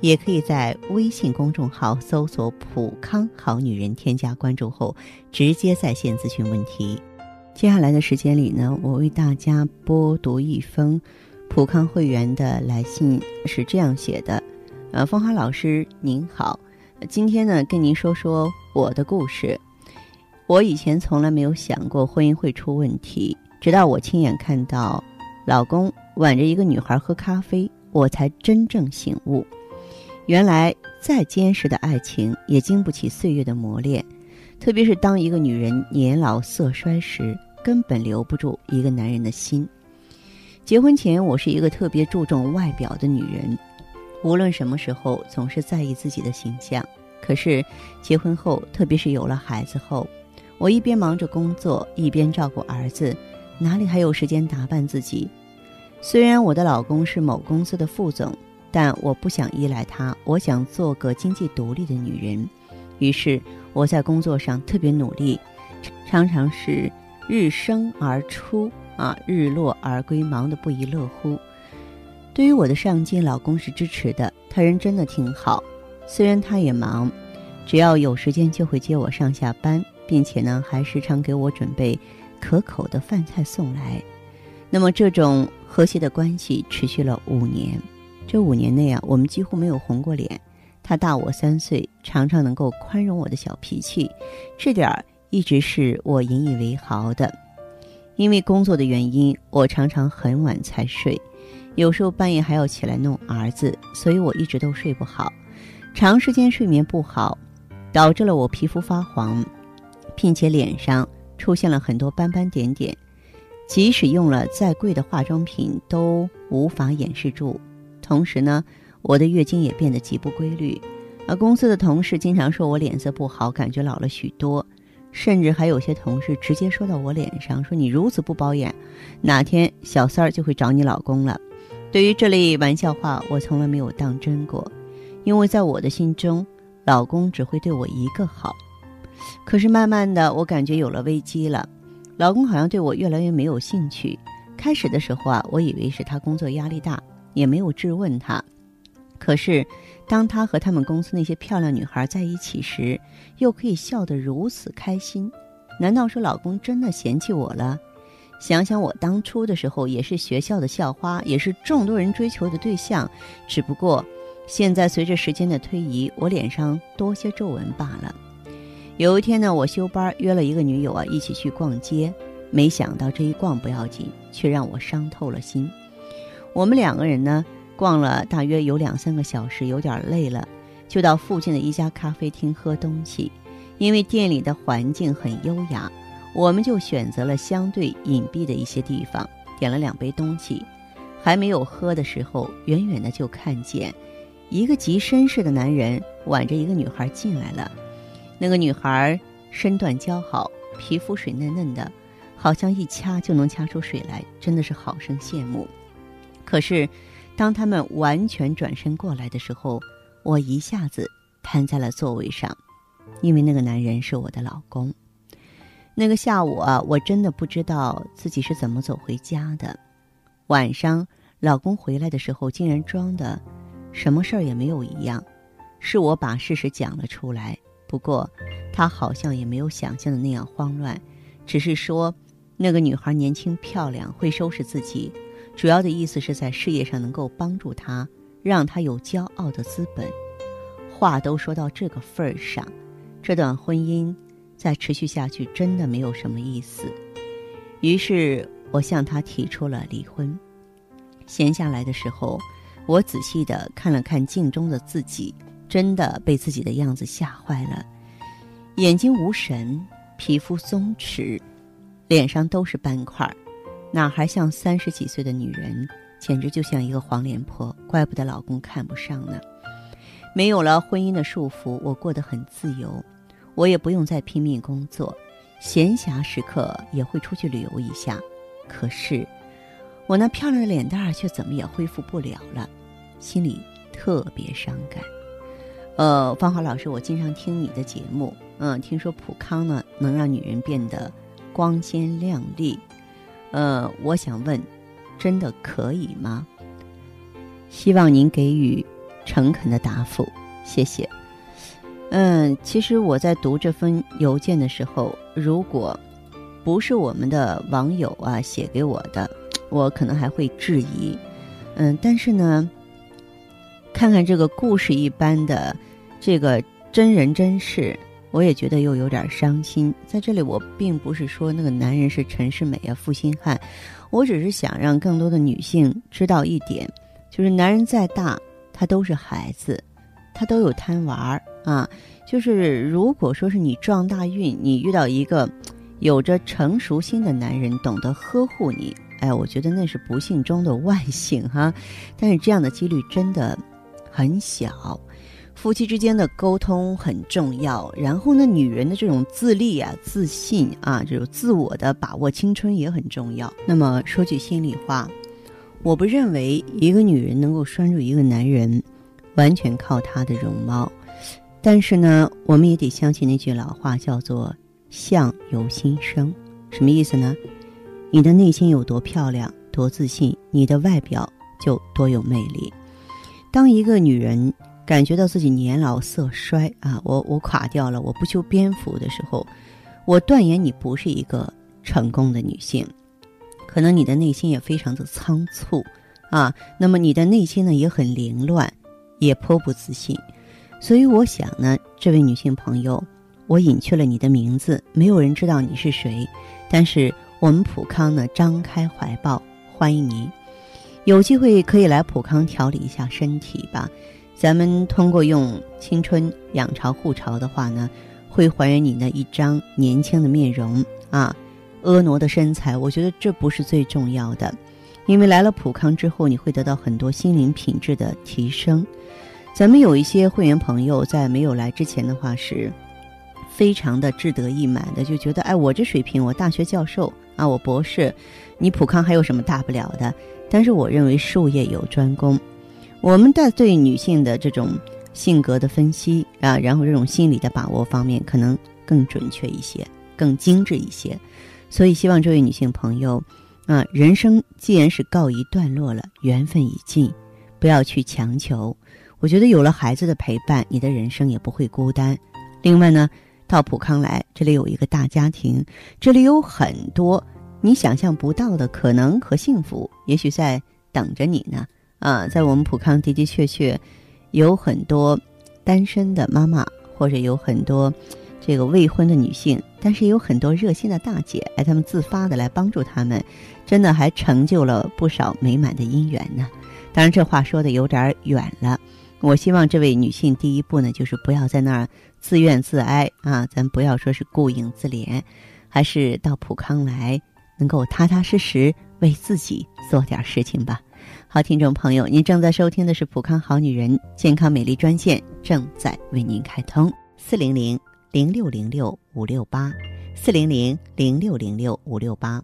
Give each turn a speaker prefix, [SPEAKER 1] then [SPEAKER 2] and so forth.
[SPEAKER 1] 也可以在微信公众号搜索“普康好女人”，添加关注后直接在线咨询问题。接下来的时间里呢，我为大家播读一封普康会员的来信，是这样写的：呃，芳华老师您好。今天呢，跟您说说我的故事。我以前从来没有想过婚姻会出问题，直到我亲眼看到老公挽着一个女孩喝咖啡，我才真正醒悟。原来再坚实的爱情也经不起岁月的磨练，特别是当一个女人年老色衰时，根本留不住一个男人的心。结婚前，我是一个特别注重外表的女人。无论什么时候，总是在意自己的形象。可是，结婚后，特别是有了孩子后，我一边忙着工作，一边照顾儿子，哪里还有时间打扮自己？虽然我的老公是某公司的副总，但我不想依赖他，我想做个经济独立的女人。于是，我在工作上特别努力，常常是日升而出，啊，日落而归，忙得不亦乐乎。对于我的上进，老公是支持的。他人真的挺好，虽然他也忙，只要有时间就会接我上下班，并且呢，还时常给我准备可口的饭菜送来。那么，这种和谐的关系持续了五年。这五年内啊，我们几乎没有红过脸。他大我三岁，常常能够宽容我的小脾气，这点儿一直是我引以为豪的。因为工作的原因，我常常很晚才睡。有时候半夜还要起来弄儿子，所以我一直都睡不好。长时间睡眠不好，导致了我皮肤发黄，并且脸上出现了很多斑斑点点，即使用了再贵的化妆品都无法掩饰住。同时呢，我的月经也变得极不规律。而公司的同事经常说我脸色不好，感觉老了许多，甚至还有些同事直接说到我脸上，说你如此不保养，哪天小三儿就会找你老公了。对于这类玩笑话，我从来没有当真过，因为在我的心中，老公只会对我一个好。可是慢慢的，我感觉有了危机了，老公好像对我越来越没有兴趣。开始的时候啊，我以为是他工作压力大，也没有质问他。可是，当他和他们公司那些漂亮女孩在一起时，又可以笑得如此开心，难道说老公真的嫌弃我了？想想我当初的时候，也是学校的校花，也是众多人追求的对象。只不过，现在随着时间的推移，我脸上多些皱纹罢了。有一天呢，我休班约了一个女友啊，一起去逛街。没想到这一逛不要紧，却让我伤透了心。我们两个人呢，逛了大约有两三个小时，有点累了，就到附近的一家咖啡厅喝东西，因为店里的环境很优雅。我们就选择了相对隐蔽的一些地方，点了两杯东西。还没有喝的时候，远远的就看见一个极绅士的男人挽着一个女孩进来了。那个女孩身段姣好，皮肤水嫩嫩的，好像一掐就能掐出水来，真的是好生羡慕。可是，当他们完全转身过来的时候，我一下子瘫在了座位上，因为那个男人是我的老公。那个下午啊，我真的不知道自己是怎么走回家的。晚上，老公回来的时候，竟然装的什么事儿也没有一样。是我把事实讲了出来，不过他好像也没有想象的那样慌乱，只是说那个女孩年轻漂亮，会收拾自己，主要的意思是在事业上能够帮助他，让他有骄傲的资本。话都说到这个份儿上，这段婚姻。再持续下去真的没有什么意思，于是我向他提出了离婚。闲下来的时候，我仔细的看了看镜中的自己，真的被自己的样子吓坏了。眼睛无神，皮肤松弛，脸上都是斑块，哪还像三十几岁的女人？简直就像一个黄脸婆。怪不得老公看不上呢。没有了婚姻的束缚，我过得很自由。我也不用再拼命工作，闲暇时刻也会出去旅游一下，可是我那漂亮的脸蛋儿却怎么也恢复不了了，心里特别伤感。呃，方华老师，我经常听你的节目，嗯，听说普康呢能让女人变得光鲜亮丽，呃，我想问，真的可以吗？希望您给予诚恳的答复，谢谢。嗯，其实我在读这封邮件的时候，如果不是我们的网友啊写给我的，我可能还会质疑。嗯，但是呢，看看这个故事一般的这个真人真事，我也觉得又有点伤心。在这里，我并不是说那个男人是陈世美啊、负心汉，我只是想让更多的女性知道一点，就是男人再大，他都是孩子。他都有贪玩儿啊，就是如果说是你撞大运，你遇到一个有着成熟心的男人，懂得呵护你，哎，我觉得那是不幸中的 万幸哈。但是这样的几率真的很小，夫妻之间的沟通很重要。然后呢，女人的这种自立啊、自信啊，这种自我的把握青春也很重要。那么说句心里话，我不认为一个女人能够拴住一个男人。完全靠她的容貌，但是呢，我们也得相信那句老话，叫做“相由心生”。什么意思呢？你的内心有多漂亮、多自信，你的外表就多有魅力。当一个女人感觉到自己年老色衰啊，我我垮掉了，我不修边幅的时候，我断言你不是一个成功的女性。可能你的内心也非常的仓促啊，那么你的内心呢也很凌乱。也颇不自信，所以我想呢，这位女性朋友，我隐去了你的名字，没有人知道你是谁。但是我们普康呢，张开怀抱欢迎您，有机会可以来普康调理一下身体吧。咱们通过用青春养巢护巢的话呢，会还原你那一张年轻的面容啊，婀娜的身材。我觉得这不是最重要的。因为来了普康之后，你会得到很多心灵品质的提升。咱们有一些会员朋友在没有来之前的话，是非常的志得意满的，就觉得哎，我这水平，我大学教授啊，我博士，你普康还有什么大不了的？但是我认为术业有专攻，我们在对女性的这种性格的分析啊，然后这种心理的把握方面，可能更准确一些，更精致一些。所以希望这位女性朋友。啊，人生既然是告一段落了，缘分已尽，不要去强求。我觉得有了孩子的陪伴，你的人生也不会孤单。另外呢，到普康来，这里有一个大家庭，这里有很多你想象不到的可能和幸福，也许在等着你呢。啊，在我们普康的的确确有很多单身的妈妈，或者有很多。这个未婚的女性，但是有很多热心的大姐，哎，她们自发的来帮助他们，真的还成就了不少美满的姻缘呢。当然，这话说的有点远了。我希望这位女性第一步呢，就是不要在那儿自怨自哀啊，咱不要说是顾影自怜，还是到普康来，能够踏踏实实为自己做点事情吧。好，听众朋友，您正在收听的是普康好女人健康美丽专线，正在为您开通四零零。零六零六五六八，四零零零六零六五六八。